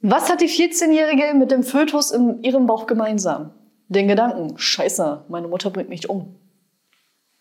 Was hat die 14-Jährige mit dem Fötus in ihrem Bauch gemeinsam? Den Gedanken, scheiße, meine Mutter bringt mich um.